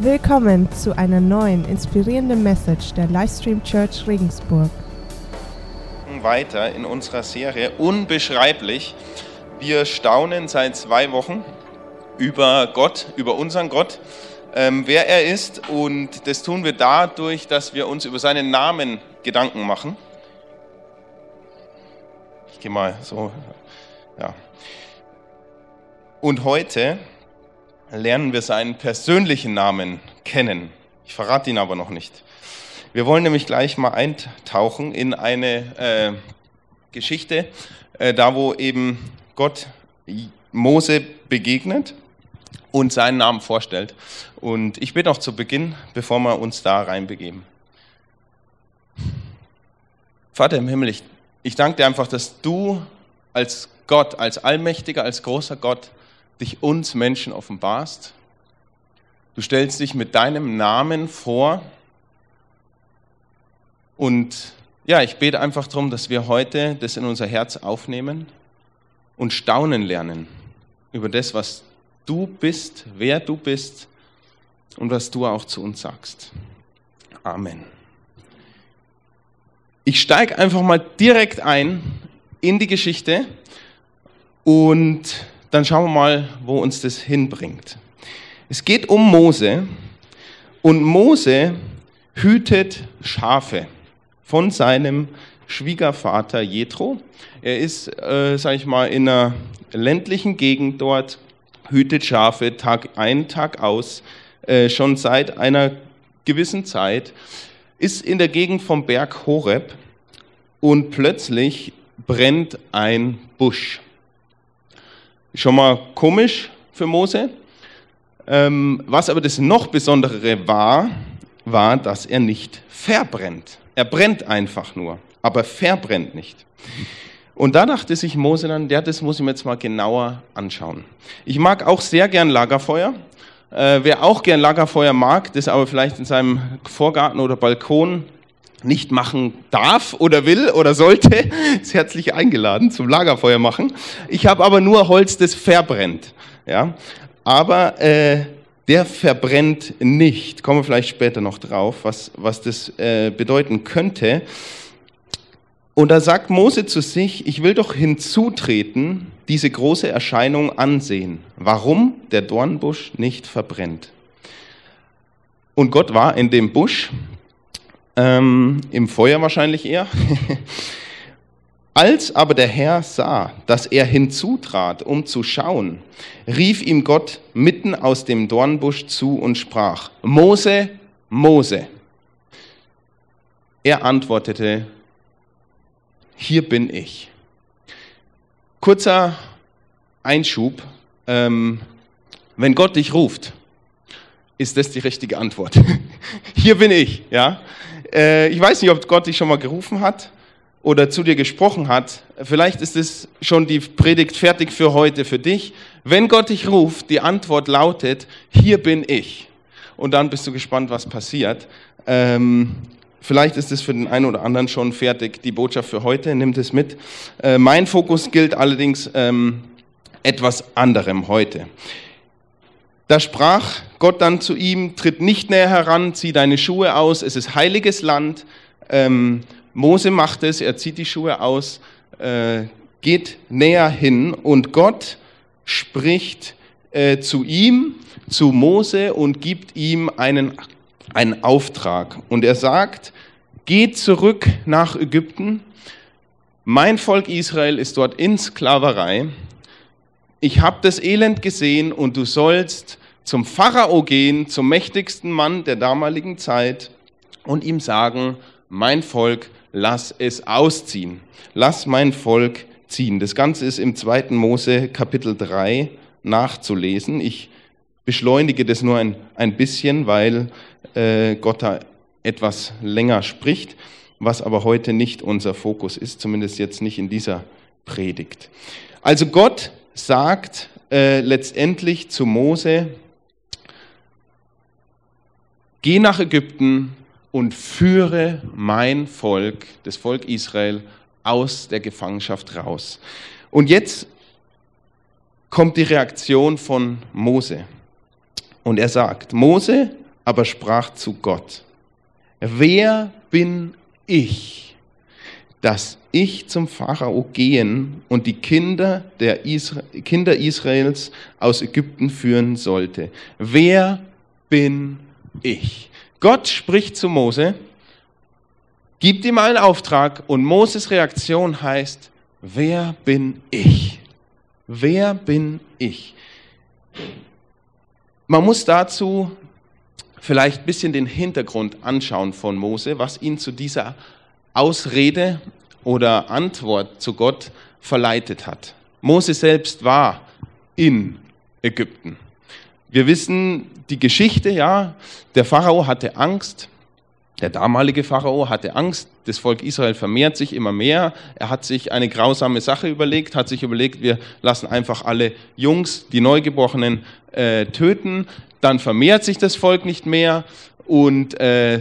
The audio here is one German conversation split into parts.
Willkommen zu einer neuen inspirierenden Message der Livestream Church Regensburg. Weiter in unserer Serie Unbeschreiblich. Wir staunen seit zwei Wochen über Gott, über unseren Gott, ähm, wer er ist. Und das tun wir dadurch, dass wir uns über seinen Namen Gedanken machen. Ich gehe mal so, ja. Und heute lernen wir seinen persönlichen Namen kennen. Ich verrate ihn aber noch nicht. Wir wollen nämlich gleich mal eintauchen in eine äh, Geschichte, äh, da wo eben Gott Mose begegnet und seinen Namen vorstellt. Und ich bitte noch zu Beginn, bevor wir uns da reinbegeben. Vater im Himmel, ich, ich danke dir einfach, dass du als Gott, als allmächtiger, als großer Gott dich uns Menschen offenbarst. Du stellst dich mit deinem Namen vor. Und ja, ich bete einfach darum, dass wir heute das in unser Herz aufnehmen und staunen lernen über das, was du bist, wer du bist und was du auch zu uns sagst. Amen. Ich steige einfach mal direkt ein in die Geschichte und dann schauen wir mal, wo uns das hinbringt. Es geht um Mose und Mose hütet Schafe von seinem Schwiegervater Jethro. Er ist, äh, sage ich mal, in einer ländlichen Gegend dort, hütet Schafe Tag ein, Tag aus, äh, schon seit einer gewissen Zeit, ist in der Gegend vom Berg Horeb und plötzlich brennt ein Busch. Schon mal komisch für Mose. Ähm, was aber das noch Besondere war, war, dass er nicht verbrennt. Er brennt einfach nur, aber verbrennt nicht. Und da dachte sich Mose dann, ja, das muss ich mir jetzt mal genauer anschauen. Ich mag auch sehr gern Lagerfeuer. Äh, wer auch gern Lagerfeuer mag, das aber vielleicht in seinem Vorgarten oder Balkon nicht machen darf oder will oder sollte, ist herzlich eingeladen zum Lagerfeuer machen. Ich habe aber nur Holz, das verbrennt. Ja? Aber äh, der verbrennt nicht. Kommen wir vielleicht später noch drauf, was, was das äh, bedeuten könnte. Und da sagt Mose zu sich, ich will doch hinzutreten, diese große Erscheinung ansehen, warum der Dornbusch nicht verbrennt. Und Gott war in dem Busch, ähm, im Feuer wahrscheinlich eher. Als aber der Herr sah, dass er hinzutrat, um zu schauen, rief ihm Gott mitten aus dem Dornbusch zu und sprach, Mose, Mose. Er antwortete, hier bin ich. Kurzer Einschub, ähm, wenn Gott dich ruft, ist das die richtige Antwort. hier bin ich, ja. Äh, ich weiß nicht, ob Gott dich schon mal gerufen hat oder zu dir gesprochen hat. Vielleicht ist es schon die Predigt fertig für heute, für dich. Wenn Gott dich ruft, die Antwort lautet, hier bin ich. Und dann bist du gespannt, was passiert. Ähm, vielleicht ist es für den einen oder anderen schon fertig, die Botschaft für heute, nimmt es mit. Äh, mein Fokus gilt allerdings ähm, etwas anderem heute. Da sprach Gott dann zu ihm, tritt nicht näher heran, zieh deine Schuhe aus, es ist heiliges Land. Ähm, Mose macht es, er zieht die Schuhe aus, äh, geht näher hin und Gott spricht äh, zu ihm, zu Mose und gibt ihm einen, einen Auftrag. Und er sagt, geht zurück nach Ägypten, mein Volk Israel ist dort in Sklaverei ich habe das Elend gesehen und du sollst zum Pharao gehen, zum mächtigsten Mann der damaligen Zeit und ihm sagen, mein Volk, lass es ausziehen. Lass mein Volk ziehen. Das Ganze ist im 2. Mose Kapitel 3 nachzulesen. Ich beschleunige das nur ein, ein bisschen, weil äh, Gott da etwas länger spricht, was aber heute nicht unser Fokus ist, zumindest jetzt nicht in dieser Predigt. Also Gott sagt äh, letztendlich zu Mose, geh nach Ägypten und führe mein Volk, das Volk Israel, aus der Gefangenschaft raus. Und jetzt kommt die Reaktion von Mose. Und er sagt, Mose, aber sprach zu Gott, wer bin ich, dass ich zum Pharao gehen und die Kinder, der Isra Kinder Israels aus Ägypten führen sollte? Wer bin ich? Gott spricht zu Mose, gibt ihm einen Auftrag und Moses Reaktion heißt, wer bin ich? Wer bin ich? Man muss dazu vielleicht ein bisschen den Hintergrund anschauen von Mose, was ihn zu dieser Ausrede oder Antwort zu Gott verleitet hat. Mose selbst war in Ägypten. Wir wissen die Geschichte, ja, der Pharao hatte Angst, der damalige Pharao hatte Angst, das Volk Israel vermehrt sich immer mehr. Er hat sich eine grausame Sache überlegt, hat sich überlegt, wir lassen einfach alle Jungs, die Neugeborenen, äh, töten. Dann vermehrt sich das Volk nicht mehr und äh,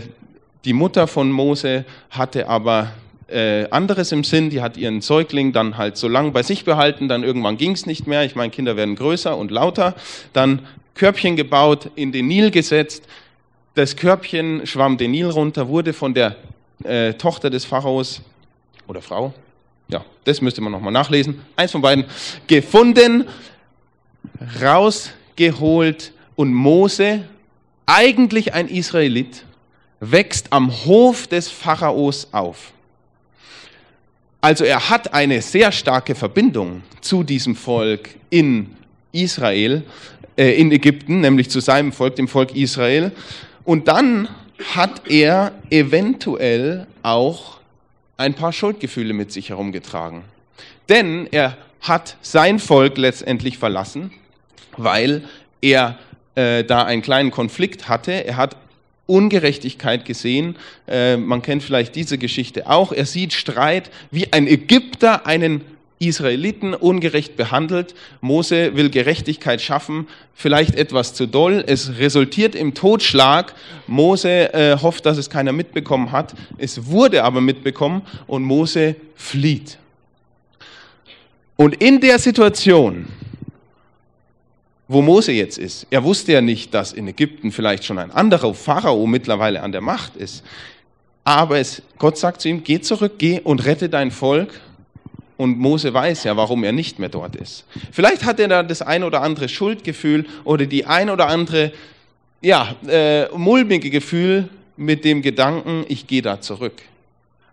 die Mutter von Mose hatte aber äh, anderes im Sinn, die hat ihren Säugling dann halt so lange bei sich behalten, dann irgendwann ging es nicht mehr, ich meine, Kinder werden größer und lauter, dann Körbchen gebaut, in den Nil gesetzt, das Körbchen schwamm den Nil runter, wurde von der äh, Tochter des Pharaos oder Frau, ja, das müsste man nochmal nachlesen, eins von beiden, gefunden, rausgeholt und Mose, eigentlich ein Israelit, wächst am Hof des Pharaos auf. Also er hat eine sehr starke Verbindung zu diesem Volk in Israel, äh, in Ägypten, nämlich zu seinem Volk, dem Volk Israel. Und dann hat er eventuell auch ein paar Schuldgefühle mit sich herumgetragen. Denn er hat sein Volk letztendlich verlassen, weil er äh, da einen kleinen Konflikt hatte. Er hat Ungerechtigkeit gesehen. Äh, man kennt vielleicht diese Geschichte auch. Er sieht Streit, wie ein Ägypter einen Israeliten ungerecht behandelt. Mose will Gerechtigkeit schaffen, vielleicht etwas zu doll. Es resultiert im Totschlag. Mose äh, hofft, dass es keiner mitbekommen hat. Es wurde aber mitbekommen und Mose flieht. Und in der Situation wo Mose jetzt ist. Er wusste ja nicht, dass in Ägypten vielleicht schon ein anderer Pharao mittlerweile an der Macht ist. Aber es, Gott sagt zu ihm, geh zurück, geh und rette dein Volk. Und Mose weiß ja, warum er nicht mehr dort ist. Vielleicht hat er da das ein oder andere Schuldgefühl oder die ein oder andere, ja, äh, mulmige Gefühl mit dem Gedanken, ich gehe da zurück.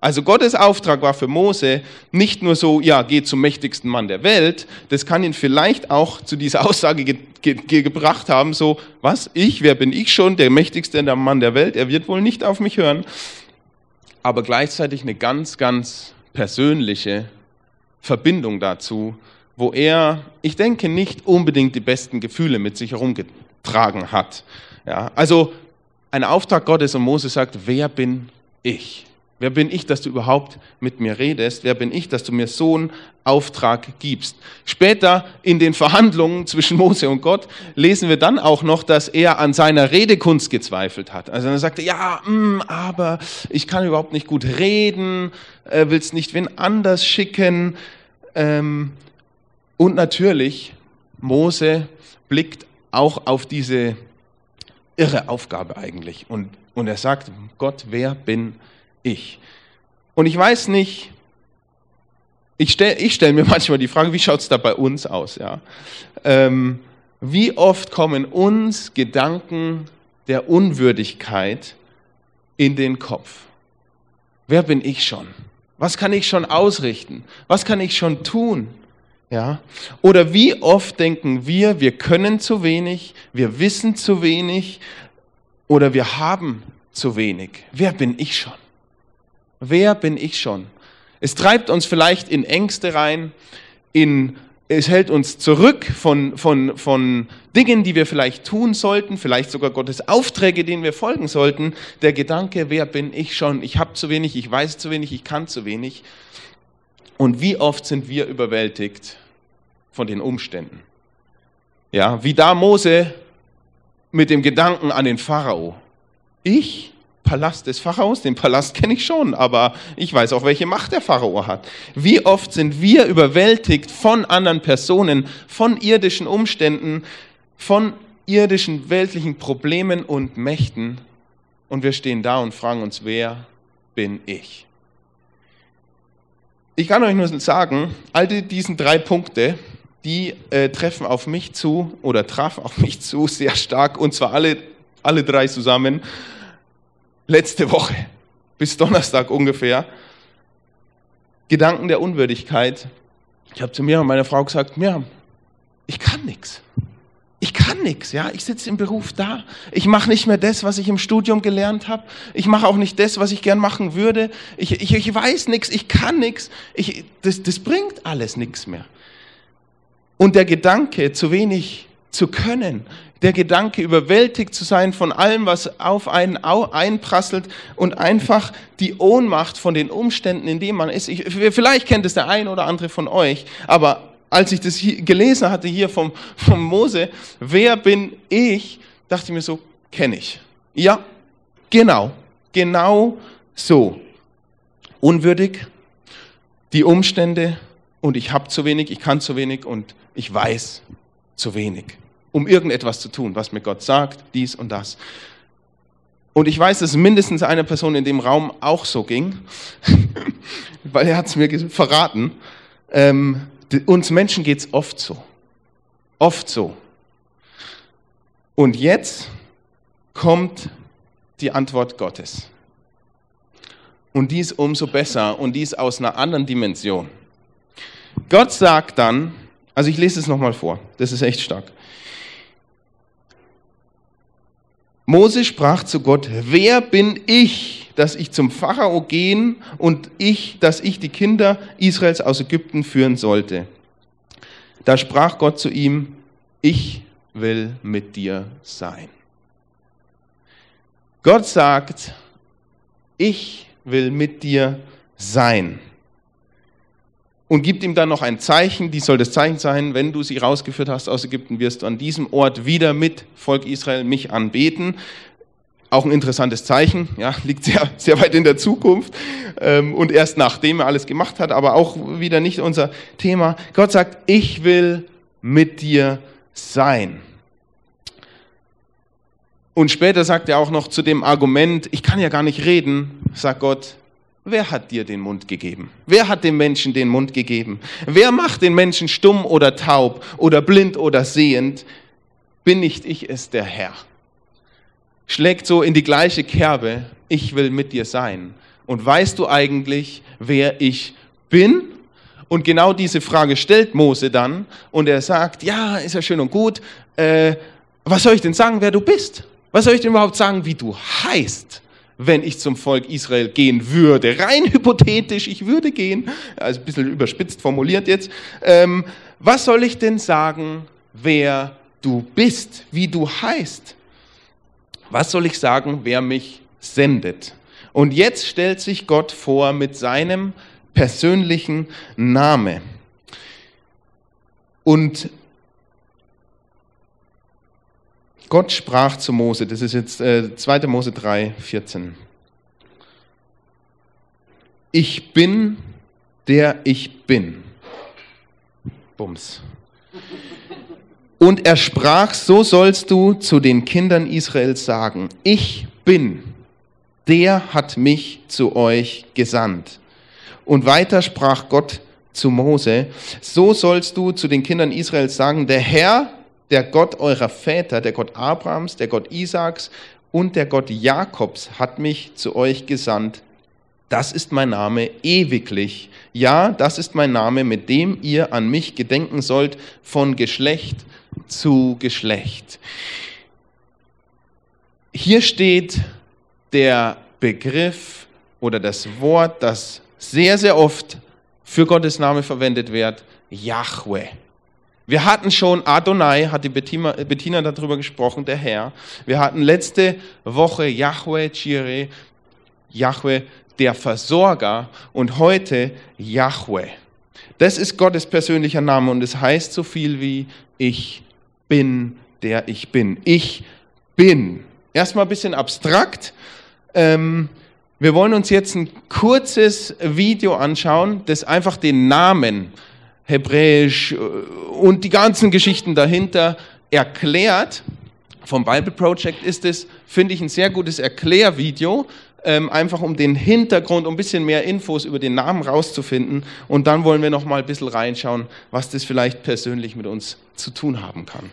Also Gottes Auftrag war für Mose nicht nur so, ja, geh zum mächtigsten Mann der Welt, das kann ihn vielleicht auch zu dieser Aussage ge ge gebracht haben, so, was, ich, wer bin ich schon, der mächtigste Mann der Welt, er wird wohl nicht auf mich hören, aber gleichzeitig eine ganz, ganz persönliche Verbindung dazu, wo er, ich denke, nicht unbedingt die besten Gefühle mit sich herumgetragen hat. Ja, also ein Auftrag Gottes und Mose sagt, wer bin ich? Wer bin ich, dass du überhaupt mit mir redest? Wer bin ich, dass du mir so einen Auftrag gibst? Später in den Verhandlungen zwischen Mose und Gott lesen wir dann auch noch, dass er an seiner Redekunst gezweifelt hat. Also er sagte, ja, mh, mm, aber ich kann überhaupt nicht gut reden, äh, willst nicht wen anders schicken. Ähm, und natürlich, Mose blickt auch auf diese irre Aufgabe eigentlich. Und, und er sagt, Gott, wer bin ich? Ich. Und ich weiß nicht, ich stelle ich stell mir manchmal die Frage, wie schaut es da bei uns aus? Ja? Ähm, wie oft kommen uns Gedanken der Unwürdigkeit in den Kopf? Wer bin ich schon? Was kann ich schon ausrichten? Was kann ich schon tun? Ja? Oder wie oft denken wir, wir können zu wenig, wir wissen zu wenig oder wir haben zu wenig? Wer bin ich schon? Wer bin ich schon? Es treibt uns vielleicht in Ängste rein, in, es hält uns zurück von, von, von Dingen, die wir vielleicht tun sollten, vielleicht sogar Gottes Aufträge, denen wir folgen sollten. Der Gedanke, wer bin ich schon? Ich habe zu wenig, ich weiß zu wenig, ich kann zu wenig. Und wie oft sind wir überwältigt von den Umständen? Ja, wie da Mose mit dem Gedanken an den Pharao. Ich Palast des Pharaos, den Palast kenne ich schon, aber ich weiß auch, welche Macht der Pharao hat. Wie oft sind wir überwältigt von anderen Personen, von irdischen Umständen, von irdischen, weltlichen Problemen und Mächten und wir stehen da und fragen uns, wer bin ich? Ich kann euch nur sagen, all diese drei Punkte, die äh, treffen auf mich zu oder trafen auf mich zu sehr stark und zwar alle, alle drei zusammen letzte Woche bis Donnerstag ungefähr. Gedanken der Unwürdigkeit. Ich habe zu mir und meiner Frau gesagt, Miriam, ich kann nichts. Ich kann nichts, ja. Ich sitze im Beruf da. Ich mache nicht mehr das, was ich im Studium gelernt habe. Ich mache auch nicht das, was ich gern machen würde. Ich, ich, ich weiß nichts, ich kann nichts. Ich, das, das bringt alles nichts mehr. Und der Gedanke, zu wenig zu können, der Gedanke, überwältigt zu sein von allem, was auf einen einprasselt und einfach die Ohnmacht von den Umständen, in denen man ist. Ich, vielleicht kennt es der ein oder andere von euch, aber als ich das gelesen hatte hier vom, vom Mose, wer bin ich, dachte ich mir so, kenne ich. Ja, genau, genau so. Unwürdig, die Umstände und ich habe zu wenig, ich kann zu wenig und ich weiß zu wenig, um irgendetwas zu tun, was mir Gott sagt, dies und das. Und ich weiß, dass mindestens eine Person in dem Raum auch so ging, weil er hat es mir verraten. Ähm, uns Menschen geht es oft so. Oft so. Und jetzt kommt die Antwort Gottes. Und dies umso besser und dies aus einer anderen Dimension. Gott sagt dann, also ich lese es nochmal vor, das ist echt stark. Mose sprach zu Gott, wer bin ich, dass ich zum Pharao gehen und ich, dass ich die Kinder Israels aus Ägypten führen sollte. Da sprach Gott zu ihm, ich will mit dir sein. Gott sagt, ich will mit dir sein. Und gibt ihm dann noch ein Zeichen, dies soll das Zeichen sein, wenn du sie rausgeführt hast aus Ägypten, wirst du an diesem Ort wieder mit Volk Israel mich anbeten. Auch ein interessantes Zeichen, ja, liegt sehr, sehr weit in der Zukunft ähm, und erst nachdem er alles gemacht hat, aber auch wieder nicht unser Thema. Gott sagt, ich will mit dir sein. Und später sagt er auch noch zu dem Argument, ich kann ja gar nicht reden, sagt Gott, wer hat dir den Mund gegeben? Wer hat dem Menschen den Mund gegeben? Wer macht den Menschen stumm oder taub oder blind oder sehend? Bin nicht ich es, der Herr? schlägt so in die gleiche Kerbe, ich will mit dir sein. Und weißt du eigentlich, wer ich bin? Und genau diese Frage stellt Mose dann und er sagt, ja, ist ja schön und gut, äh, was soll ich denn sagen, wer du bist? Was soll ich denn überhaupt sagen, wie du heißt, wenn ich zum Volk Israel gehen würde? Rein hypothetisch, ich würde gehen, also ein bisschen überspitzt formuliert jetzt. Ähm, was soll ich denn sagen, wer du bist, wie du heißt? was soll ich sagen, wer mich sendet? Und jetzt stellt sich Gott vor mit seinem persönlichen Name. Und Gott sprach zu Mose, das ist jetzt äh, 2. Mose 3, 14. Ich bin, der ich bin. Bums. Und er sprach, so sollst du zu den Kindern Israels sagen, ich bin, der hat mich zu euch gesandt. Und weiter sprach Gott zu Mose, so sollst du zu den Kindern Israels sagen, der Herr, der Gott eurer Väter, der Gott Abrahams, der Gott Isaaks und der Gott Jakobs hat mich zu euch gesandt. Das ist mein Name ewiglich. Ja, das ist mein Name, mit dem ihr an mich gedenken sollt von Geschlecht zu Geschlecht. Hier steht der Begriff oder das Wort, das sehr, sehr oft für Gottes Name verwendet wird, Yahweh. Wir hatten schon Adonai, hat die Bettina, darüber gesprochen, der Herr. Wir hatten letzte Woche Yahweh Jireh, Yahweh der Versorger und heute Yahweh. Das ist Gottes persönlicher Name und es heißt so viel wie ich bin, der ich bin. Ich bin. Erstmal ein bisschen abstrakt. Ähm, wir wollen uns jetzt ein kurzes Video anschauen, das einfach den Namen hebräisch äh, und die ganzen Geschichten dahinter erklärt. vom Bible Project ist es, finde ich, ein sehr gutes Erklärvideo, ähm, einfach um den Hintergrund, um ein bisschen mehr Infos über den Namen rauszufinden. Und dann wollen wir noch mal ein bisschen reinschauen, was das vielleicht persönlich mit uns zu tun haben kann.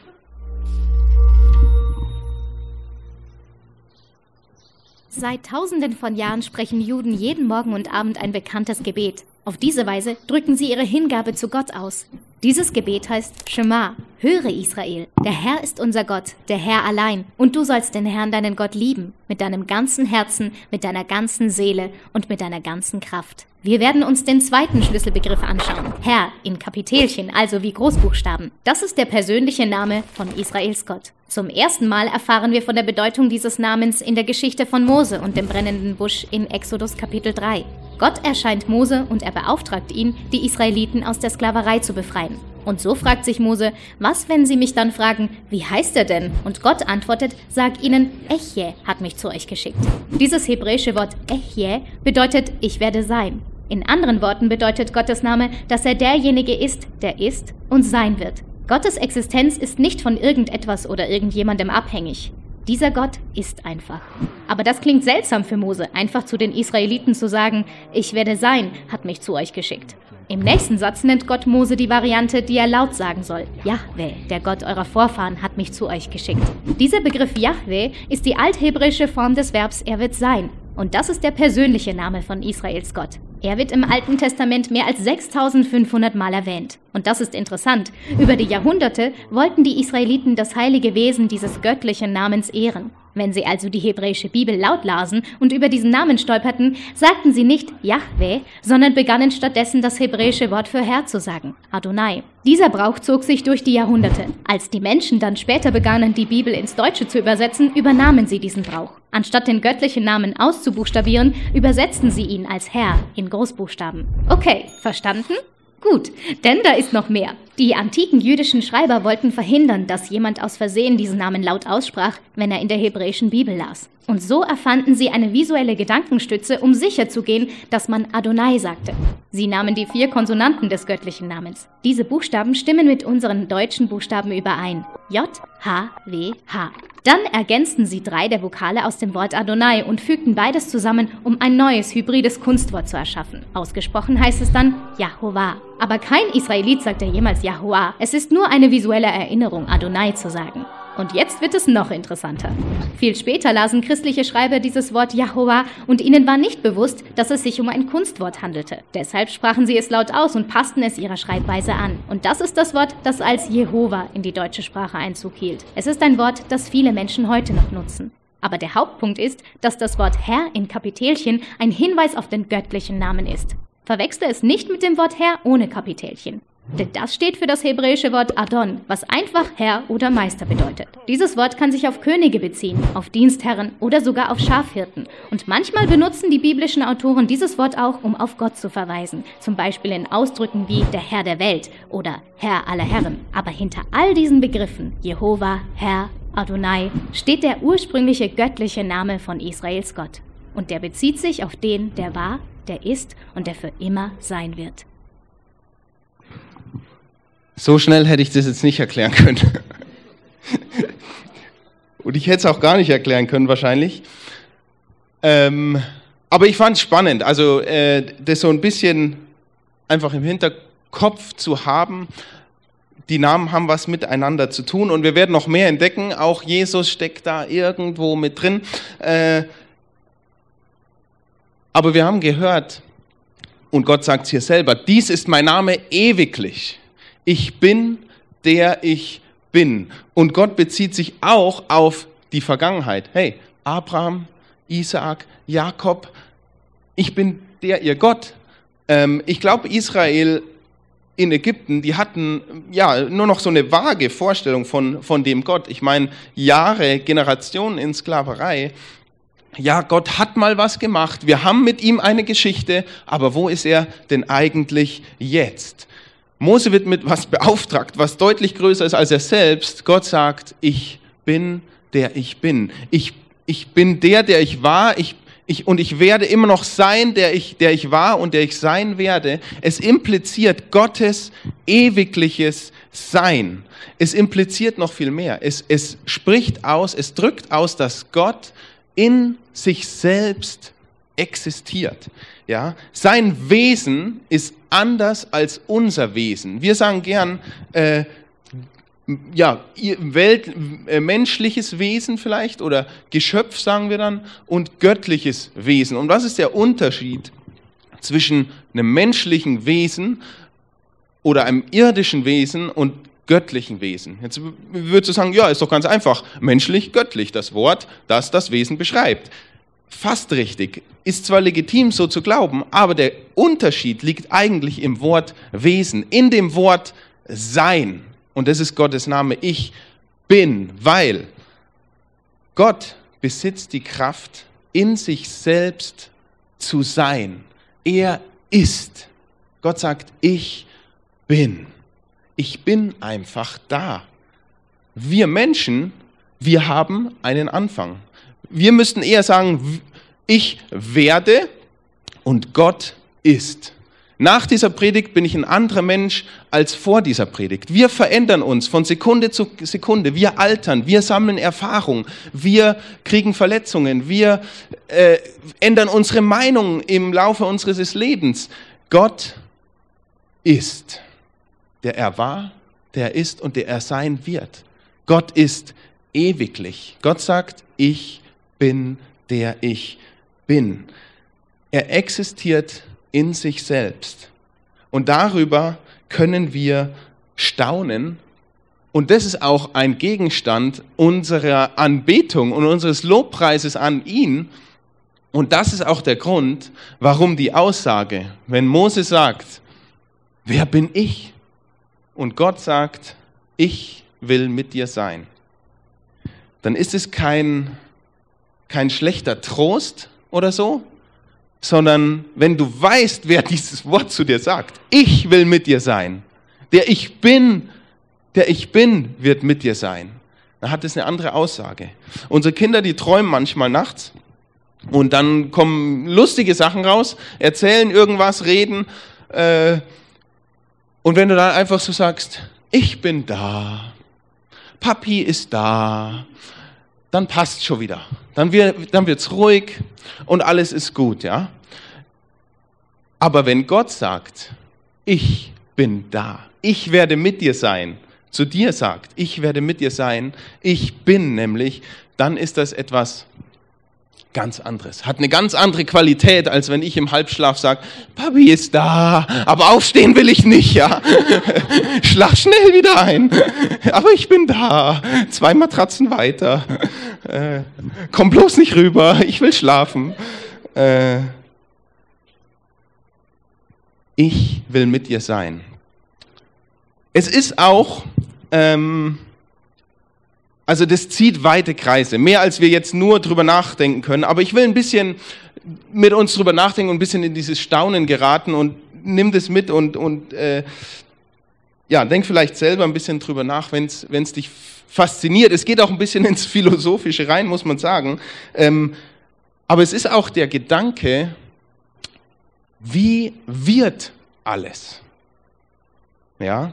Seit Tausenden von Jahren sprechen Juden jeden Morgen und Abend ein bekanntes Gebet. Auf diese Weise drücken sie ihre Hingabe zu Gott aus. Dieses Gebet heißt Shema, höre Israel, der Herr ist unser Gott, der Herr allein, und du sollst den Herrn deinen Gott lieben, mit deinem ganzen Herzen, mit deiner ganzen Seele und mit deiner ganzen Kraft. Wir werden uns den zweiten Schlüsselbegriff anschauen. Herr in Kapitelchen, also wie Großbuchstaben. Das ist der persönliche Name von Israels Gott. Zum ersten Mal erfahren wir von der Bedeutung dieses Namens in der Geschichte von Mose und dem brennenden Busch in Exodus Kapitel 3. Gott erscheint Mose und er beauftragt ihn, die Israeliten aus der Sklaverei zu befreien. Und so fragt sich Mose, was, wenn sie mich dann fragen, wie heißt er denn? Und Gott antwortet, sag ihnen, Echje hat mich zu euch geschickt. Dieses hebräische Wort Echje bedeutet, ich werde sein. In anderen Worten bedeutet Gottes Name, dass er derjenige ist, der ist und sein wird. Gottes Existenz ist nicht von irgendetwas oder irgendjemandem abhängig. Dieser Gott ist einfach. Aber das klingt seltsam für Mose, einfach zu den Israeliten zu sagen, ich werde sein, hat mich zu euch geschickt. Im nächsten Satz nennt Gott Mose die Variante, die er laut sagen soll. Yahweh, der Gott eurer Vorfahren, hat mich zu euch geschickt. Dieser Begriff Yahweh ist die althebräische Form des Verbs er wird sein. Und das ist der persönliche Name von Israels Gott. Er wird im Alten Testament mehr als 6500 Mal erwähnt. Und das ist interessant. Über die Jahrhunderte wollten die Israeliten das heilige Wesen dieses göttlichen Namens ehren. Wenn sie also die hebräische Bibel laut lasen und über diesen Namen stolperten, sagten sie nicht Yahweh, sondern begannen stattdessen das hebräische Wort für Herr zu sagen, Adonai. Dieser Brauch zog sich durch die Jahrhunderte. Als die Menschen dann später begannen, die Bibel ins Deutsche zu übersetzen, übernahmen sie diesen Brauch. Anstatt den göttlichen Namen auszubuchstabieren, übersetzten sie ihn als Herr in Großbuchstaben. Okay, verstanden? Gut, denn da ist noch mehr. Die antiken jüdischen Schreiber wollten verhindern, dass jemand aus Versehen diesen Namen laut aussprach, wenn er in der hebräischen Bibel las. Und so erfanden sie eine visuelle Gedankenstütze, um sicherzugehen, dass man Adonai sagte. Sie nahmen die vier Konsonanten des göttlichen Namens. Diese Buchstaben stimmen mit unseren deutschen Buchstaben überein. J, H, W, H. Dann ergänzten sie drei der Vokale aus dem Wort Adonai und fügten beides zusammen, um ein neues hybrides Kunstwort zu erschaffen. Ausgesprochen heißt es dann Yahovah. Aber kein Israelit sagt ja jemals Yahuwah. Es ist nur eine visuelle Erinnerung, Adonai zu sagen. Und jetzt wird es noch interessanter. Viel später lasen christliche Schreiber dieses Wort Jahova und ihnen war nicht bewusst, dass es sich um ein Kunstwort handelte. Deshalb sprachen sie es laut aus und passten es ihrer Schreibweise an. Und das ist das Wort, das als Jehova in die deutsche Sprache Einzug hielt. Es ist ein Wort, das viele Menschen heute noch nutzen. Aber der Hauptpunkt ist, dass das Wort Herr in Kapitelchen ein Hinweis auf den göttlichen Namen ist. Verwechsle es nicht mit dem Wort Herr ohne Kapitelchen. Denn das steht für das hebräische Wort Adon, was einfach Herr oder Meister bedeutet. Dieses Wort kann sich auf Könige beziehen, auf Dienstherren oder sogar auf Schafhirten. Und manchmal benutzen die biblischen Autoren dieses Wort auch, um auf Gott zu verweisen. Zum Beispiel in Ausdrücken wie der Herr der Welt oder Herr aller Herren. Aber hinter all diesen Begriffen, Jehova, Herr, Adonai, steht der ursprüngliche göttliche Name von Israels Gott. Und der bezieht sich auf den, der war, der ist und der für immer sein wird. So schnell hätte ich das jetzt nicht erklären können. Und ich hätte es auch gar nicht erklären können wahrscheinlich. Ähm, aber ich fand es spannend, also äh, das so ein bisschen einfach im Hinterkopf zu haben. Die Namen haben was miteinander zu tun und wir werden noch mehr entdecken. Auch Jesus steckt da irgendwo mit drin. Äh, aber wir haben gehört, und Gott sagt es hier selber, dies ist mein Name ewiglich. Ich bin, der ich bin. Und Gott bezieht sich auch auf die Vergangenheit. Hey, Abraham, Isaak, Jakob, ich bin der ihr Gott. Ähm, ich glaube, Israel in Ägypten, die hatten ja nur noch so eine vage Vorstellung von, von dem Gott. Ich meine, Jahre, Generationen in Sklaverei. Ja, Gott hat mal was gemacht. Wir haben mit ihm eine Geschichte, aber wo ist er denn eigentlich jetzt? Mose wird mit was beauftragt, was deutlich größer ist als er selbst. Gott sagt, ich bin der ich bin. Ich, ich bin der, der ich war. Ich, ich, und ich werde immer noch sein, der ich, der ich war und der ich sein werde. Es impliziert Gottes ewigliches Sein. Es impliziert noch viel mehr. Es, es spricht aus, es drückt aus, dass Gott in sich selbst existiert. Ja, sein Wesen ist anders als unser Wesen. Wir sagen gern, äh, ja, Welt, äh, menschliches Wesen vielleicht oder Geschöpf sagen wir dann und göttliches Wesen. Und was ist der Unterschied zwischen einem menschlichen Wesen oder einem irdischen Wesen und göttlichen Wesen? Jetzt würdest du sagen, ja, ist doch ganz einfach. Menschlich, göttlich, das Wort, das das Wesen beschreibt. Fast richtig. Ist zwar legitim, so zu glauben, aber der Unterschied liegt eigentlich im Wort Wesen, in dem Wort Sein. Und das ist Gottes Name. Ich bin, weil Gott besitzt die Kraft, in sich selbst zu sein. Er ist. Gott sagt, ich bin. Ich bin einfach da. Wir Menschen, wir haben einen Anfang. Wir müssten eher sagen, ich werde und Gott ist. Nach dieser Predigt bin ich ein anderer Mensch als vor dieser Predigt. Wir verändern uns von Sekunde zu Sekunde. Wir altern, wir sammeln Erfahrung, wir kriegen Verletzungen, wir äh, ändern unsere Meinung im Laufe unseres Lebens. Gott ist, der er war, der er ist und der er sein wird. Gott ist ewiglich. Gott sagt, ich bin der ich bin. Er existiert in sich selbst. Und darüber können wir staunen. Und das ist auch ein Gegenstand unserer Anbetung und unseres Lobpreises an ihn. Und das ist auch der Grund, warum die Aussage, wenn Mose sagt, wer bin ich? Und Gott sagt, ich will mit dir sein. Dann ist es kein, kein schlechter Trost oder so, sondern wenn du weißt, wer dieses Wort zu dir sagt, ich will mit dir sein, der ich bin, der ich bin, wird mit dir sein, dann hat es eine andere Aussage. Unsere Kinder, die träumen manchmal nachts und dann kommen lustige Sachen raus, erzählen irgendwas, reden äh, und wenn du dann einfach so sagst, ich bin da, Papi ist da, dann passt schon wieder. Dann wird dann wird's ruhig und alles ist gut, ja? Aber wenn Gott sagt, ich bin da, ich werde mit dir sein, zu dir sagt, ich werde mit dir sein, ich bin nämlich, dann ist das etwas ganz anderes. Hat eine ganz andere Qualität, als wenn ich im Halbschlaf sage, Papi ist da, aber aufstehen will ich nicht, ja. Schlaf schnell wieder ein. Aber ich bin da. Zwei Matratzen weiter. Äh, komm bloß nicht rüber, ich will schlafen. Äh, ich will mit dir sein. Es ist auch, ähm, also das zieht weite Kreise, mehr als wir jetzt nur drüber nachdenken können. Aber ich will ein bisschen mit uns drüber nachdenken und ein bisschen in dieses Staunen geraten und nimm das mit und, und äh, ja, denk vielleicht selber ein bisschen drüber nach, wenn es dich fasziniert. Es geht auch ein bisschen ins Philosophische rein, muss man sagen. Ähm, aber es ist auch der Gedanke, wie wird alles? Ja?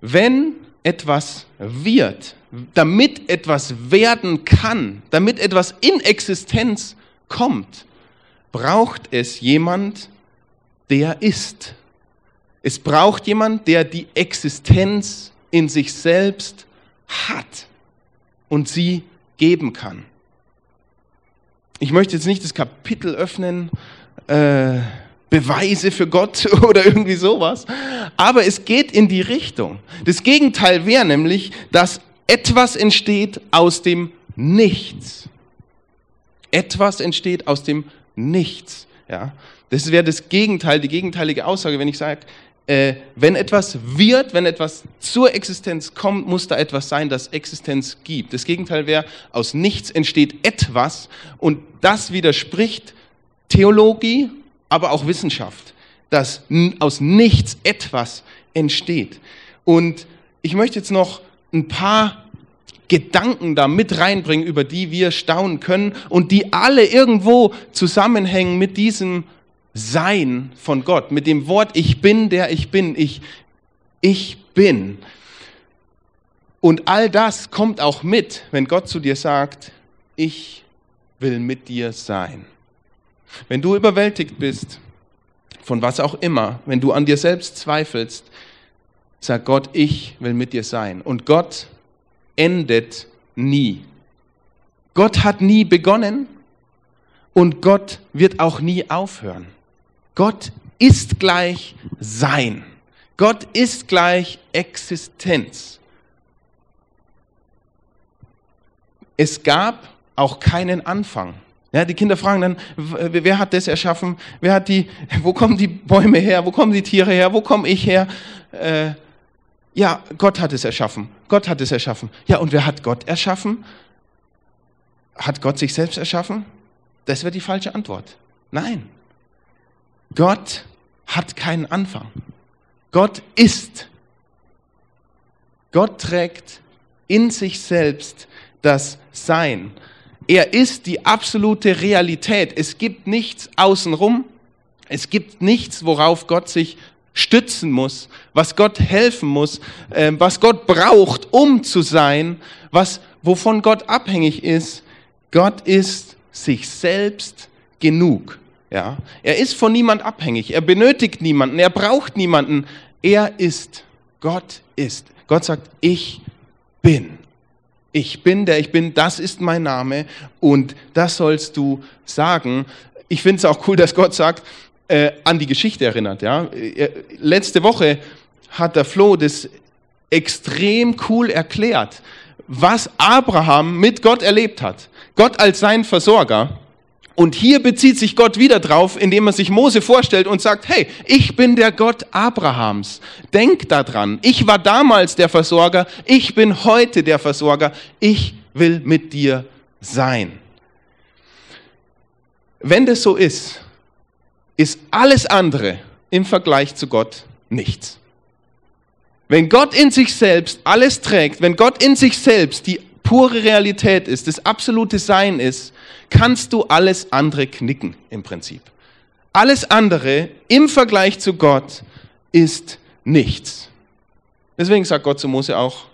Wenn etwas wird, damit etwas werden kann, damit etwas in Existenz kommt, braucht es jemand, der ist. Es braucht jemand, der die Existenz in sich selbst hat und sie geben kann. Ich möchte jetzt nicht das Kapitel öffnen, äh, Beweise für Gott oder irgendwie sowas, aber es geht in die Richtung. Das Gegenteil wäre nämlich, dass etwas entsteht aus dem Nichts. Etwas entsteht aus dem Nichts. Ja? Das wäre das Gegenteil, die gegenteilige Aussage, wenn ich sage, äh, wenn etwas wird, wenn etwas zur Existenz kommt, muss da etwas sein, das Existenz gibt. Das Gegenteil wäre, aus nichts entsteht etwas und das widerspricht Theologie, aber auch Wissenschaft, dass aus nichts etwas entsteht. Und ich möchte jetzt noch ein paar Gedanken da mit reinbringen, über die wir staunen können und die alle irgendwo zusammenhängen mit diesem Sein von Gott, mit dem Wort Ich bin, der ich bin, ich, ich bin. Und all das kommt auch mit, wenn Gott zu dir sagt, ich will mit dir sein. Wenn du überwältigt bist von was auch immer, wenn du an dir selbst zweifelst, sag Gott, ich will mit dir sein. Und Gott endet nie. Gott hat nie begonnen und Gott wird auch nie aufhören. Gott ist gleich Sein. Gott ist gleich Existenz. Es gab auch keinen Anfang. Ja, die Kinder fragen dann, wer hat das erschaffen? Wer hat die, wo kommen die Bäume her? Wo kommen die Tiere her? Wo komme ich her? Äh, ja, Gott hat es erschaffen. Gott hat es erschaffen. Ja, und wer hat Gott erschaffen? Hat Gott sich selbst erschaffen? Das wäre die falsche Antwort. Nein. Gott hat keinen Anfang. Gott ist. Gott trägt in sich selbst das Sein. Er ist die absolute Realität. Es gibt nichts außenrum. Es gibt nichts, worauf Gott sich stützen muss, was Gott helfen muss, äh, was Gott braucht, um zu sein, was, wovon Gott abhängig ist. Gott ist sich selbst genug. Ja, er ist von niemand abhängig. Er benötigt niemanden. Er braucht niemanden. Er ist. Gott ist. Gott sagt, ich bin. Ich bin der ich bin. Das ist mein Name. Und das sollst du sagen. Ich finde es auch cool, dass Gott sagt, äh, an die Geschichte erinnert. Ja? Äh, letzte Woche hat der Flo das extrem cool erklärt, was Abraham mit Gott erlebt hat. Gott als sein Versorger. Und hier bezieht sich Gott wieder drauf, indem er sich Mose vorstellt und sagt, hey, ich bin der Gott Abrahams. Denk daran, ich war damals der Versorger, ich bin heute der Versorger, ich will mit dir sein. Wenn das so ist, ist alles andere im Vergleich zu Gott nichts. Wenn Gott in sich selbst alles trägt, wenn Gott in sich selbst die pure Realität ist, das absolute Sein ist, kannst du alles andere knicken im Prinzip. Alles andere im Vergleich zu Gott ist nichts. Deswegen sagt Gott zu Mose auch,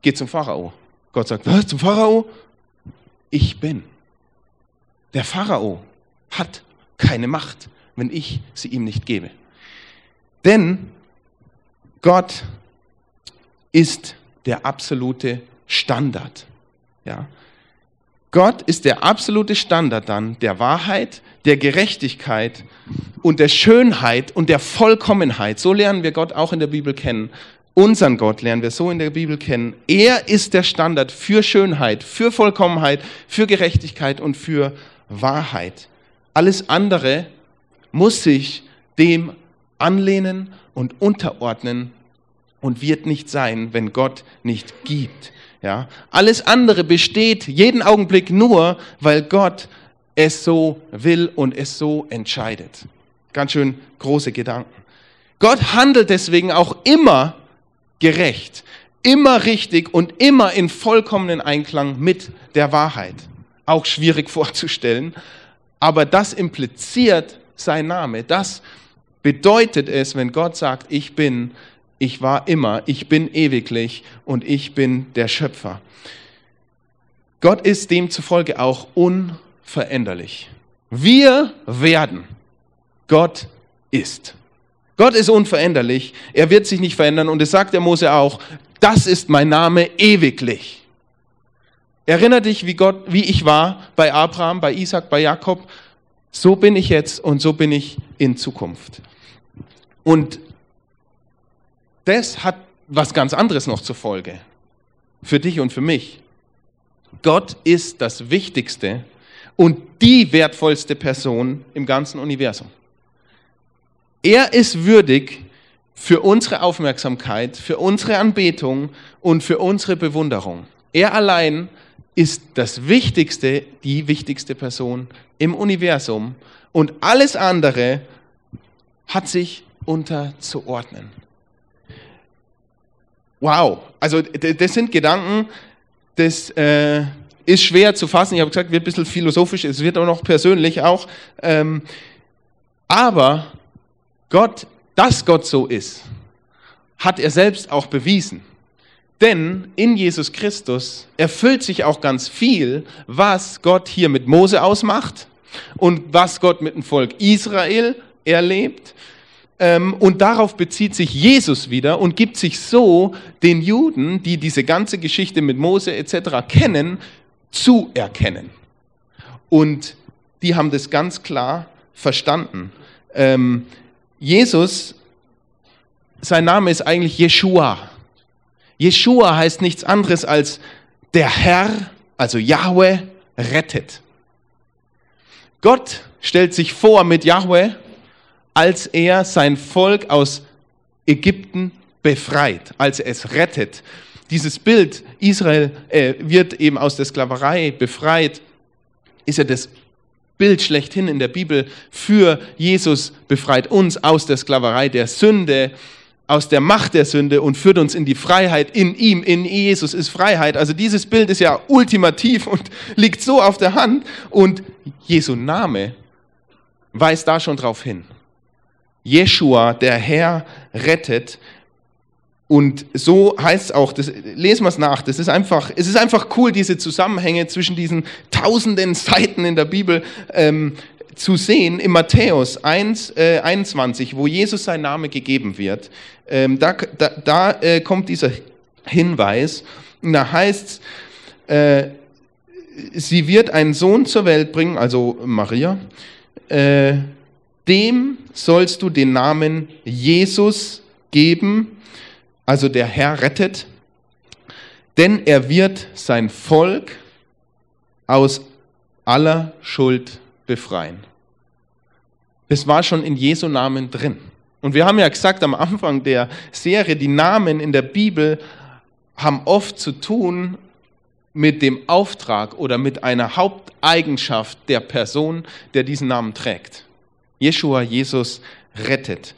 geh zum Pharao. Gott sagt, was, zum Pharao? Ich bin. Der Pharao hat keine Macht, wenn ich sie ihm nicht gebe. Denn Gott ist der absolute Standard. Ja? Gott ist der absolute Standard dann der Wahrheit, der Gerechtigkeit und der Schönheit und der Vollkommenheit. So lernen wir Gott auch in der Bibel kennen. Unseren Gott lernen wir so in der Bibel kennen. Er ist der Standard für Schönheit, für Vollkommenheit, für Gerechtigkeit und für Wahrheit. Alles andere muss sich dem anlehnen und unterordnen und wird nicht sein, wenn Gott nicht gibt. Ja? Alles andere besteht jeden Augenblick nur, weil Gott es so will und es so entscheidet. Ganz schön große Gedanken. Gott handelt deswegen auch immer gerecht, immer richtig und immer in vollkommenen Einklang mit der Wahrheit. Auch schwierig vorzustellen, aber das impliziert sein Name. Das bedeutet es, wenn Gott sagt, ich bin, ich war immer, ich bin ewiglich und ich bin der Schöpfer. Gott ist demzufolge auch unveränderlich. Wir werden. Gott ist. Gott ist unveränderlich. Er wird sich nicht verändern. Und es sagt der Mose auch, das ist mein Name ewiglich. Erinnere dich, wie Gott, wie ich war bei Abraham, bei Isaac, bei Jakob. So bin ich jetzt und so bin ich in Zukunft. Und das hat was ganz anderes noch zur Folge. Für dich und für mich. Gott ist das Wichtigste und die wertvollste Person im ganzen Universum. Er ist würdig für unsere Aufmerksamkeit, für unsere Anbetung und für unsere Bewunderung. Er allein ist das Wichtigste, die wichtigste Person im Universum und alles andere hat sich unterzuordnen. Wow, also das sind Gedanken, das äh, ist schwer zu fassen. Ich habe gesagt, wird ein bisschen philosophisch, es wird auch noch persönlich auch. Ähm, aber Gott, dass Gott so ist, hat er selbst auch bewiesen. Denn in Jesus Christus erfüllt sich auch ganz viel, was Gott hier mit Mose ausmacht und was Gott mit dem Volk Israel erlebt. Ähm, und darauf bezieht sich Jesus wieder und gibt sich so den Juden, die diese ganze Geschichte mit Mose etc. kennen, zu erkennen. Und die haben das ganz klar verstanden. Ähm, Jesus, sein Name ist eigentlich Jeshua. Jeshua heißt nichts anderes als der Herr, also Yahweh, rettet. Gott stellt sich vor mit Yahweh, als er sein Volk aus Ägypten befreit, als er es rettet. Dieses Bild, Israel äh, wird eben aus der Sklaverei befreit, ist ja das Bild schlechthin in der Bibel für Jesus befreit uns aus der Sklaverei der Sünde, aus der Macht der Sünde und führt uns in die Freiheit. In ihm, in Jesus ist Freiheit. Also dieses Bild ist ja ultimativ und liegt so auf der Hand. Und Jesu Name weist da schon drauf hin. Jeshua, der Herr, rettet. Und so heißt es auch, das, lesen wir es nach, das ist einfach, es ist einfach cool, diese Zusammenhänge zwischen diesen tausenden Seiten in der Bibel ähm, zu sehen. In Matthäus 1, äh, 21, wo Jesus sein Name gegeben wird, ähm, da, da, da äh, kommt dieser Hinweis, und da heißt es, äh, sie wird einen Sohn zur Welt bringen, also Maria, äh, dem sollst du den Namen Jesus geben, also der Herr rettet, denn er wird sein Volk aus aller Schuld befreien. Es war schon in Jesu Namen drin. Und wir haben ja gesagt am Anfang der Serie, die Namen in der Bibel haben oft zu tun mit dem Auftrag oder mit einer Haupteigenschaft der Person, der diesen Namen trägt. Jeshua, Jesus rettet.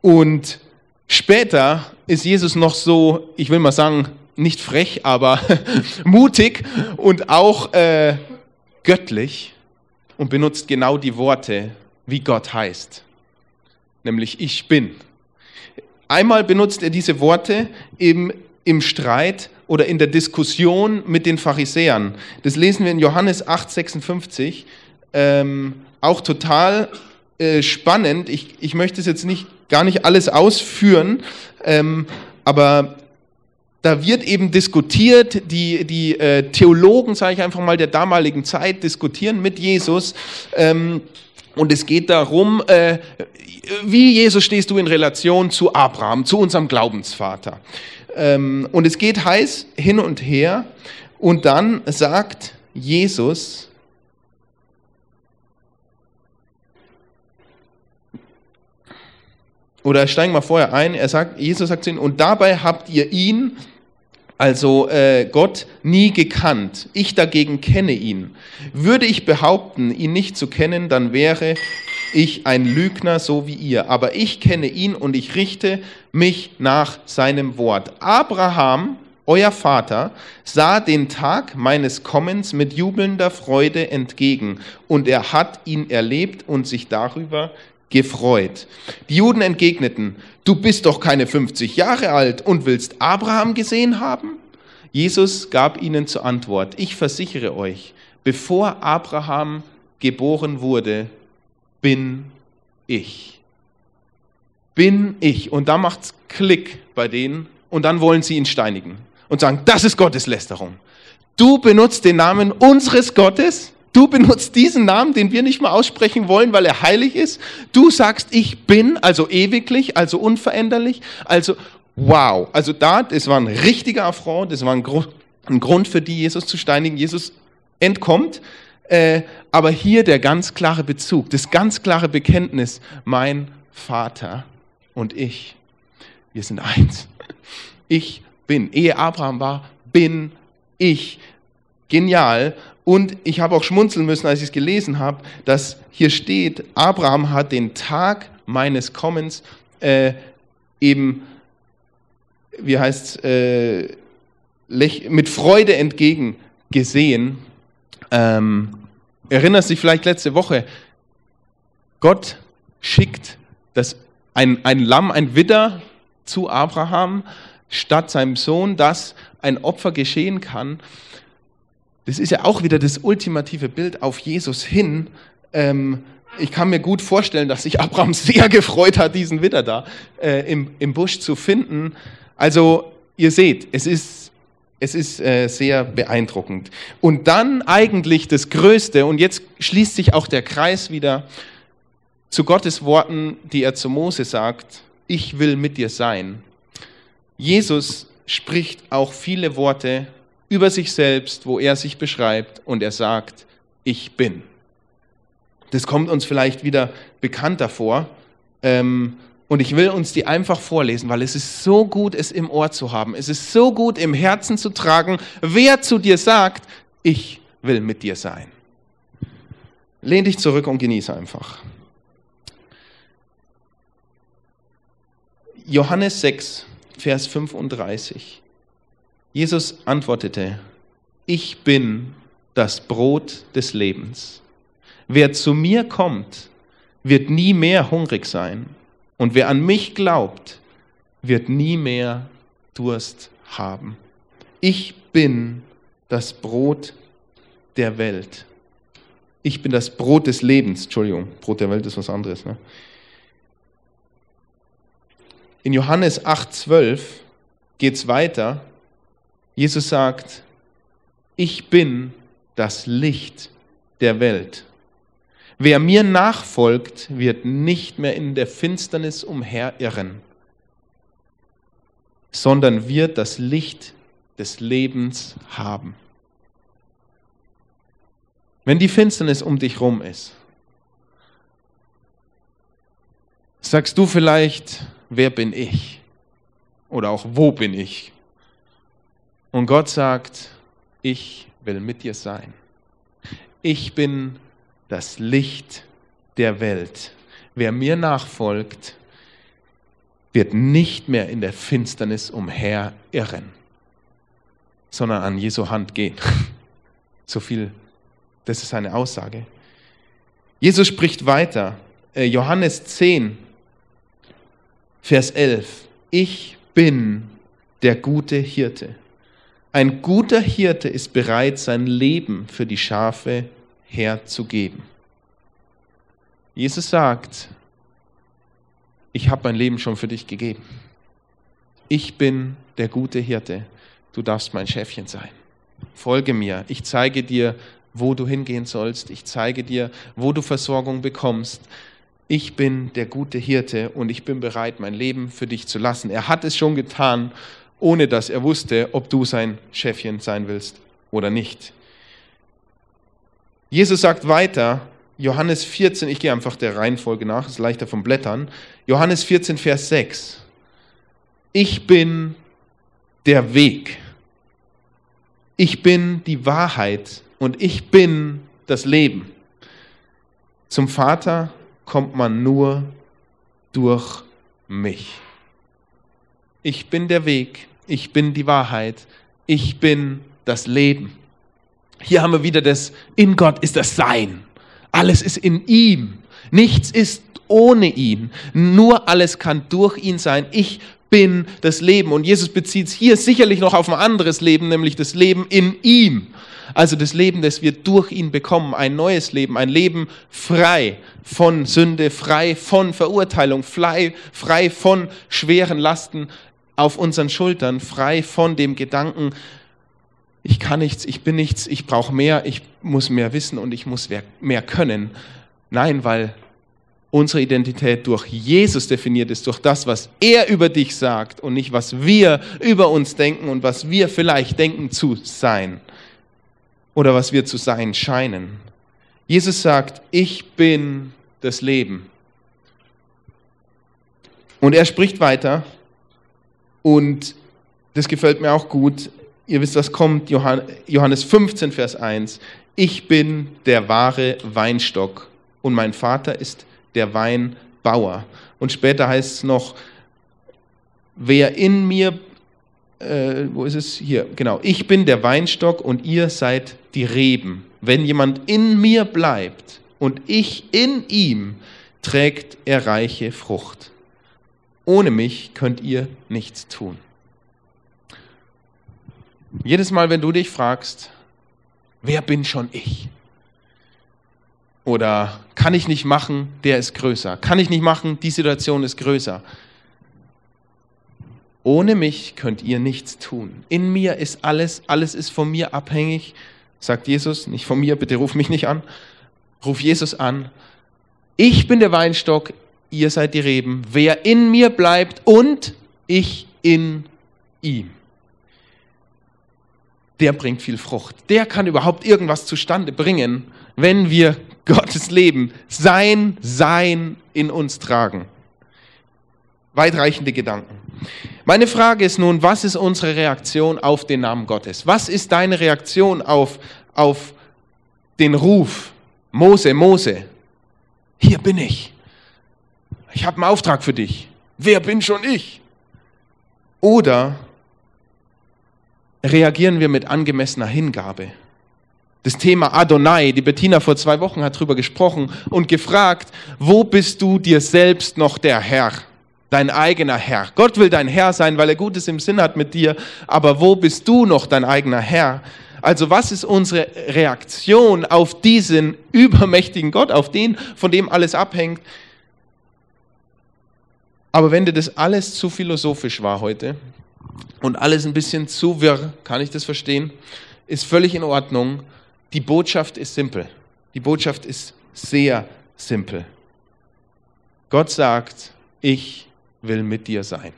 Und später ist Jesus noch so, ich will mal sagen, nicht frech, aber mutig und auch äh, göttlich und benutzt genau die Worte, wie Gott heißt, nämlich ich bin. Einmal benutzt er diese Worte im, im Streit oder in der Diskussion mit den Pharisäern. Das lesen wir in Johannes 8, 56. Ähm, auch total äh, spannend. Ich, ich möchte es jetzt nicht, gar nicht alles ausführen, ähm, aber da wird eben diskutiert, die, die äh, Theologen, sage ich einfach mal, der damaligen Zeit diskutieren mit Jesus. Ähm, und es geht darum, äh, wie Jesus stehst du in Relation zu Abraham, zu unserem Glaubensvater. Ähm, und es geht heiß hin und her. Und dann sagt Jesus, Oder steigen wir vorher ein, er sagt, Jesus sagt zu ihnen, und dabei habt ihr ihn, also äh, Gott, nie gekannt. Ich dagegen kenne ihn. Würde ich behaupten, ihn nicht zu kennen, dann wäre ich ein Lügner so wie ihr. Aber ich kenne ihn und ich richte mich nach seinem Wort. Abraham, euer Vater, sah den Tag meines Kommens mit jubelnder Freude entgegen und er hat ihn erlebt und sich darüber gefreut. Die Juden entgegneten, du bist doch keine 50 Jahre alt und willst Abraham gesehen haben? Jesus gab ihnen zur Antwort, ich versichere euch, bevor Abraham geboren wurde, bin ich. Bin ich. Und da macht's Klick bei denen und dann wollen sie ihn steinigen und sagen, das ist Gotteslästerung. Du benutzt den Namen unseres Gottes Du benutzt diesen Namen, den wir nicht mal aussprechen wollen, weil er heilig ist. Du sagst, ich bin, also ewiglich, also unveränderlich. Also, wow. Also da, das war ein richtiger Affront, das war ein, Grund, ein Grund für die, Jesus zu steinigen. Jesus entkommt. Äh, aber hier der ganz klare Bezug, das ganz klare Bekenntnis, mein Vater und ich, wir sind eins. Ich bin. Ehe Abraham war, bin ich. Genial. Und ich habe auch schmunzeln müssen, als ich es gelesen habe, dass hier steht, Abraham hat den Tag meines Kommens äh, eben, wie heißt es, äh, mit Freude entgegengesehen. Ähm, erinnerst dich vielleicht letzte Woche, Gott schickt das, ein, ein Lamm, ein Widder zu Abraham statt seinem Sohn, dass ein Opfer geschehen kann. Das ist ja auch wieder das ultimative Bild auf Jesus hin. Ähm, ich kann mir gut vorstellen, dass sich Abraham sehr gefreut hat, diesen Widder da äh, im, im Busch zu finden. Also ihr seht, es ist, es ist äh, sehr beeindruckend. Und dann eigentlich das Größte, und jetzt schließt sich auch der Kreis wieder zu Gottes Worten, die er zu Mose sagt, ich will mit dir sein. Jesus spricht auch viele Worte über sich selbst, wo er sich beschreibt und er sagt, ich bin. Das kommt uns vielleicht wieder bekannter vor. Ähm, und ich will uns die einfach vorlesen, weil es ist so gut, es im Ohr zu haben. Es ist so gut, im Herzen zu tragen, wer zu dir sagt, ich will mit dir sein. Lehn dich zurück und genieße einfach. Johannes 6, Vers 35. Jesus antwortete, ich bin das Brot des Lebens. Wer zu mir kommt, wird nie mehr hungrig sein. Und wer an mich glaubt, wird nie mehr Durst haben. Ich bin das Brot der Welt. Ich bin das Brot des Lebens. Entschuldigung, Brot der Welt ist was anderes. Ne? In Johannes 8,12 geht es weiter. Jesus sagt, ich bin das Licht der Welt. Wer mir nachfolgt, wird nicht mehr in der Finsternis umherirren, sondern wird das Licht des Lebens haben. Wenn die Finsternis um dich rum ist, sagst du vielleicht, wer bin ich? Oder auch, wo bin ich? Und Gott sagt, ich will mit dir sein. Ich bin das Licht der Welt. Wer mir nachfolgt, wird nicht mehr in der Finsternis umherirren, sondern an Jesu Hand gehen. So viel, das ist seine Aussage. Jesus spricht weiter. Äh, Johannes 10, Vers 11. Ich bin der gute Hirte. Ein guter Hirte ist bereit, sein Leben für die Schafe herzugeben. Jesus sagt, ich habe mein Leben schon für dich gegeben. Ich bin der gute Hirte. Du darfst mein Schäfchen sein. Folge mir. Ich zeige dir, wo du hingehen sollst. Ich zeige dir, wo du Versorgung bekommst. Ich bin der gute Hirte und ich bin bereit, mein Leben für dich zu lassen. Er hat es schon getan, ohne dass er wusste, ob du sein Schäfchen sein willst oder nicht. Jesus sagt weiter, Johannes 14, ich gehe einfach der Reihenfolge nach, ist leichter vom Blättern. Johannes 14, Vers 6. Ich bin der Weg. Ich bin die Wahrheit und ich bin das Leben. Zum Vater kommt man nur durch mich. Ich bin der Weg, ich bin die Wahrheit, ich bin das Leben. Hier haben wir wieder das, in Gott ist das Sein. Alles ist in ihm. Nichts ist ohne ihn. Nur alles kann durch ihn sein. Ich bin das Leben. Und Jesus bezieht es hier sicherlich noch auf ein anderes Leben, nämlich das Leben in ihm. Also das Leben, das wir durch ihn bekommen. Ein neues Leben, ein Leben frei von Sünde, frei von Verurteilung, frei, frei von schweren Lasten auf unseren Schultern, frei von dem Gedanken, ich kann nichts, ich bin nichts, ich brauche mehr, ich muss mehr wissen und ich muss mehr können. Nein, weil unsere Identität durch Jesus definiert ist, durch das, was er über dich sagt und nicht, was wir über uns denken und was wir vielleicht denken zu sein oder was wir zu sein scheinen. Jesus sagt, ich bin das Leben. Und er spricht weiter und das gefällt mir auch gut ihr wisst, was kommt, Johannes 15, Vers 1. Ich bin der wahre Weinstock und mein Vater ist der Weinbauer. Und später heißt es noch, wer in mir äh, wo ist es? Hier, genau. Ich bin der Weinstock und ihr seid die Reben. Wenn jemand in mir bleibt und ich in ihm, trägt er reiche Frucht. Ohne mich könnt ihr nichts tun. Jedes Mal, wenn du dich fragst, wer bin schon ich? Oder kann ich nicht machen, der ist größer. Kann ich nicht machen, die Situation ist größer. Ohne mich könnt ihr nichts tun. In mir ist alles, alles ist von mir abhängig, sagt Jesus, nicht von mir, bitte ruf mich nicht an. Ruf Jesus an. Ich bin der Weinstock, ihr seid die Reben. Wer in mir bleibt und ich in ihm, der bringt viel Frucht. Der kann überhaupt irgendwas zustande bringen, wenn wir Gottes Leben, sein Sein in uns tragen. Weitreichende Gedanken. Meine Frage ist nun, was ist unsere Reaktion auf den Namen Gottes? Was ist deine Reaktion auf, auf den Ruf? Mose, Mose, hier bin ich. Ich habe einen Auftrag für dich. Wer bin schon ich? Oder reagieren wir mit angemessener Hingabe? Das Thema Adonai, die Bettina vor zwei Wochen hat darüber gesprochen und gefragt, wo bist du dir selbst noch der Herr? dein eigener Herr. Gott will dein Herr sein, weil er Gutes im Sinn hat mit dir, aber wo bist du noch dein eigener Herr? Also was ist unsere Reaktion auf diesen übermächtigen Gott, auf den, von dem alles abhängt? Aber wenn dir das alles zu philosophisch war heute und alles ein bisschen zu wirr, kann ich das verstehen, ist völlig in Ordnung. Die Botschaft ist simpel. Die Botschaft ist sehr simpel. Gott sagt, ich will mit dir sein.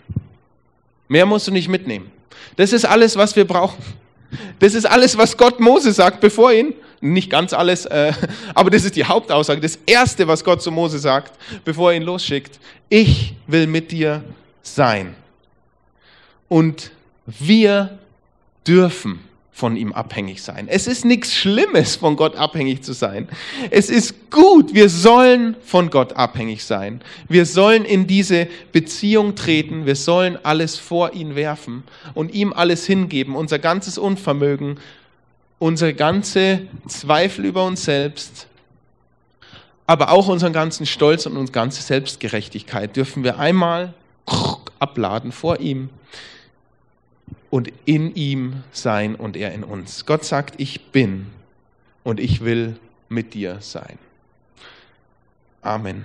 Mehr musst du nicht mitnehmen. Das ist alles, was wir brauchen. Das ist alles, was Gott Mose sagt, bevor ihn, nicht ganz alles, äh, aber das ist die Hauptaussage, das Erste, was Gott zu Mose sagt, bevor er ihn losschickt. Ich will mit dir sein. Und wir dürfen von ihm abhängig sein. Es ist nichts Schlimmes, von Gott abhängig zu sein. Es ist gut, wir sollen von Gott abhängig sein. Wir sollen in diese Beziehung treten, wir sollen alles vor ihn werfen und ihm alles hingeben, unser ganzes Unvermögen, unsere ganze Zweifel über uns selbst, aber auch unseren ganzen Stolz und unsere ganze Selbstgerechtigkeit dürfen wir einmal abladen vor ihm und in ihm sein und er in uns. Gott sagt, ich bin und ich will mit dir sein. Amen.